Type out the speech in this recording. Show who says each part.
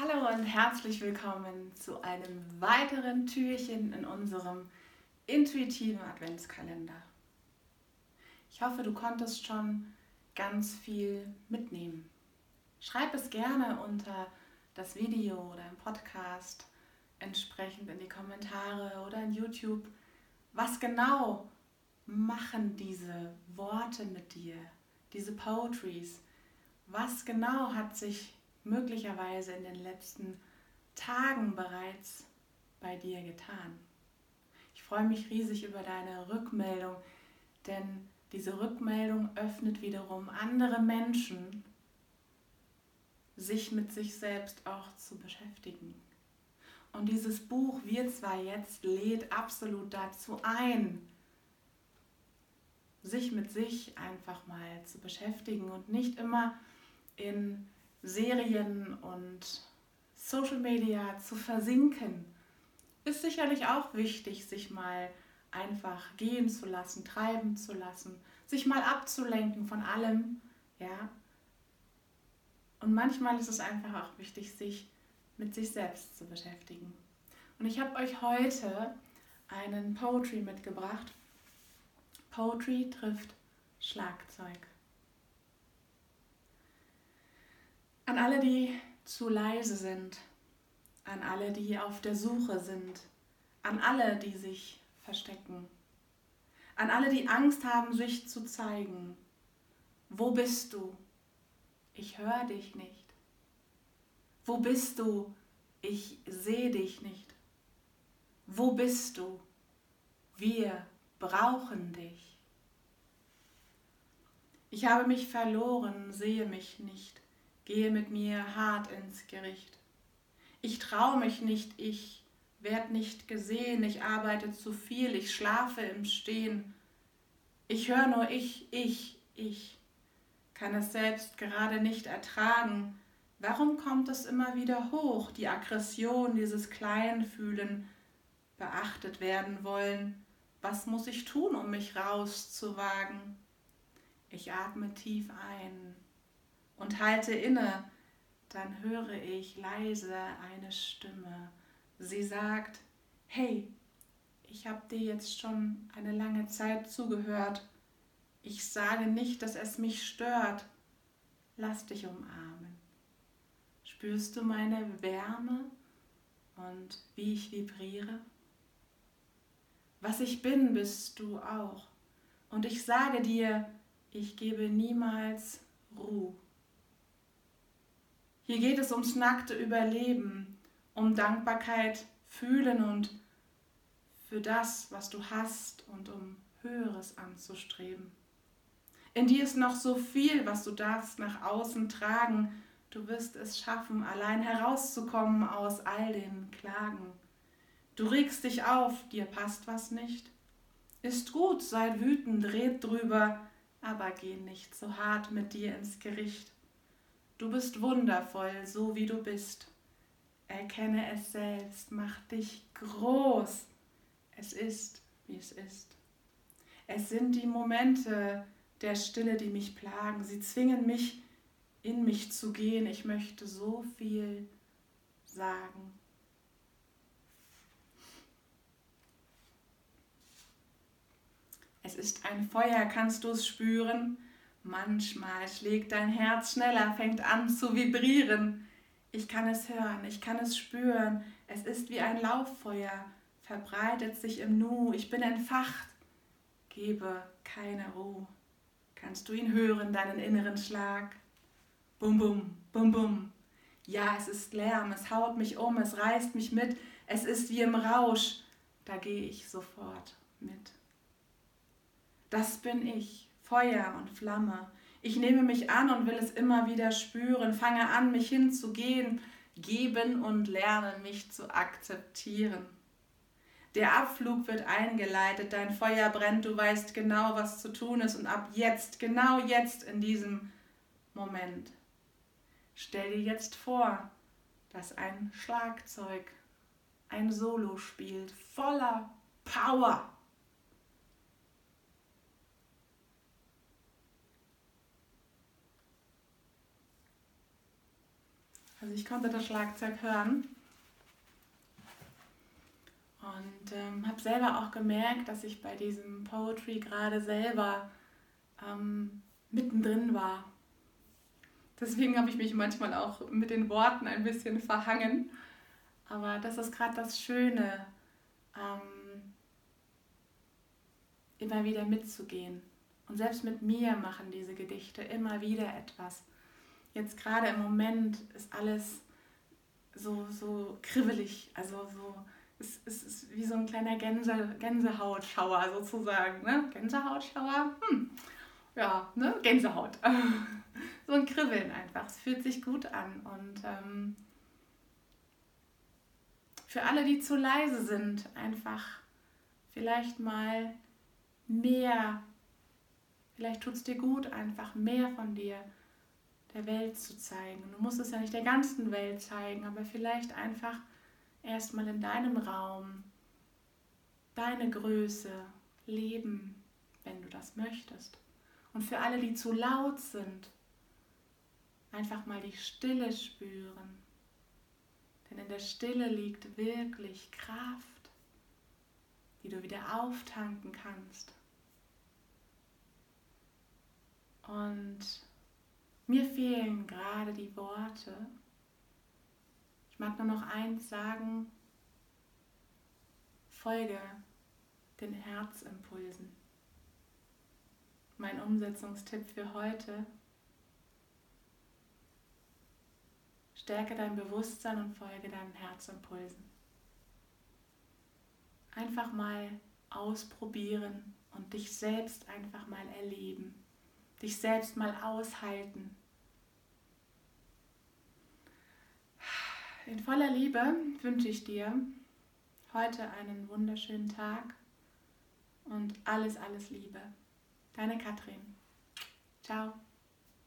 Speaker 1: Hallo und herzlich willkommen zu einem weiteren Türchen in unserem intuitiven Adventskalender. Ich hoffe, du konntest schon ganz viel mitnehmen. Schreib es gerne unter das Video oder im Podcast entsprechend in die Kommentare oder in YouTube. Was genau machen diese Worte mit dir, diese Poetries? Was genau hat sich möglicherweise in den letzten Tagen bereits bei dir getan. Ich freue mich riesig über deine Rückmeldung, denn diese Rückmeldung öffnet wiederum andere Menschen, sich mit sich selbst auch zu beschäftigen. Und dieses Buch Wir zwar jetzt lädt absolut dazu ein, sich mit sich einfach mal zu beschäftigen und nicht immer in Serien und Social Media zu versinken, ist sicherlich auch wichtig, sich mal einfach gehen zu lassen, treiben zu lassen, sich mal abzulenken von allem, ja. Und manchmal ist es einfach auch wichtig, sich mit sich selbst zu beschäftigen. Und ich habe euch heute einen Poetry mitgebracht. Poetry trifft Schlagzeug. An alle, die zu leise sind, an alle, die auf der Suche sind, an alle, die sich verstecken, an alle, die Angst haben, sich zu zeigen. Wo bist du? Ich höre dich nicht. Wo bist du? Ich sehe dich nicht. Wo bist du? Wir brauchen dich. Ich habe mich verloren, sehe mich nicht gehe mit mir hart ins Gericht. Ich traue mich nicht, ich werd nicht gesehen, ich arbeite zu viel, ich schlafe im Stehen. Ich höre nur ich, ich, ich, kann es selbst gerade nicht ertragen. Warum kommt es immer wieder hoch, die Aggression, dieses Kleinfühlen, beachtet werden wollen? Was muss ich tun, um mich rauszuwagen? Ich atme tief ein und halte inne, dann höre ich leise eine Stimme. Sie sagt, hey, ich habe dir jetzt schon eine lange Zeit zugehört. Ich sage nicht, dass es mich stört. Lass dich umarmen. Spürst du meine Wärme und wie ich vibriere? Was ich bin, bist du auch. Und ich sage dir, ich gebe niemals Ruhe. Hier geht es ums nackte Überleben, um Dankbarkeit fühlen und für das, was du hast und um Höheres anzustreben. In dir ist noch so viel, was du darfst nach außen tragen. Du wirst es schaffen, allein herauszukommen aus all den Klagen. Du regst dich auf, dir passt was nicht. Ist gut, sei wütend, red drüber, aber geh nicht so hart mit dir ins Gericht. Du bist wundervoll, so wie du bist. Erkenne es selbst, mach dich groß. Es ist, wie es ist. Es sind die Momente der Stille, die mich plagen. Sie zwingen mich, in mich zu gehen. Ich möchte so viel sagen. Es ist ein Feuer, kannst du es spüren? Manchmal schlägt dein Herz schneller, fängt an zu vibrieren. Ich kann es hören, ich kann es spüren. Es ist wie ein Lauffeuer, verbreitet sich im Nu. Ich bin entfacht, gebe keine Ruhe. Kannst du ihn hören, deinen inneren Schlag? Bum, bum, bum, bum. Ja, es ist Lärm, es haut mich um, es reißt mich mit. Es ist wie im Rausch. Da gehe ich sofort mit. Das bin ich, Feuer und Flamme. Ich nehme mich an und will es immer wieder spüren, fange an, mich hinzugehen, geben und lerne mich zu akzeptieren. Der Abflug wird eingeleitet, dein Feuer brennt, du weißt genau, was zu tun ist und ab jetzt, genau jetzt in diesem Moment. Stell dir jetzt vor, dass ein Schlagzeug ein Solo spielt, voller Power. Also ich konnte das Schlagzeug hören und ähm, habe selber auch gemerkt, dass ich bei diesem Poetry gerade selber ähm, mittendrin war. Deswegen habe ich mich manchmal auch mit den Worten ein bisschen verhangen. Aber das ist gerade das Schöne, ähm, immer wieder mitzugehen. Und selbst mit mir machen diese Gedichte immer wieder etwas. Jetzt gerade im Moment ist alles so, so kribbelig, also so, es, es ist wie so ein kleiner Gänse, Gänsehautschauer sozusagen. Ne? Gänsehautschauer? Hm. Ja, ne? Gänsehaut. so ein Kribbeln einfach. Es fühlt sich gut an. Und ähm, für alle, die zu leise sind, einfach vielleicht mal mehr, vielleicht tut es dir gut, einfach mehr von dir der Welt zu zeigen. Du musst es ja nicht der ganzen Welt zeigen, aber vielleicht einfach erstmal in deinem Raum deine Größe leben, wenn du das möchtest. Und für alle, die zu laut sind, einfach mal die Stille spüren. Denn in der Stille liegt wirklich Kraft, die du wieder auftanken kannst. Und mir fehlen gerade die Worte. Ich mag nur noch eins sagen, folge den Herzimpulsen. Mein Umsetzungstipp für heute Stärke dein Bewusstsein und folge deinen Herzimpulsen. Einfach mal ausprobieren und dich selbst einfach mal erleben. Dich selbst mal aushalten. In voller Liebe wünsche ich dir heute einen wunderschönen Tag und alles, alles Liebe. Deine Katrin. Ciao.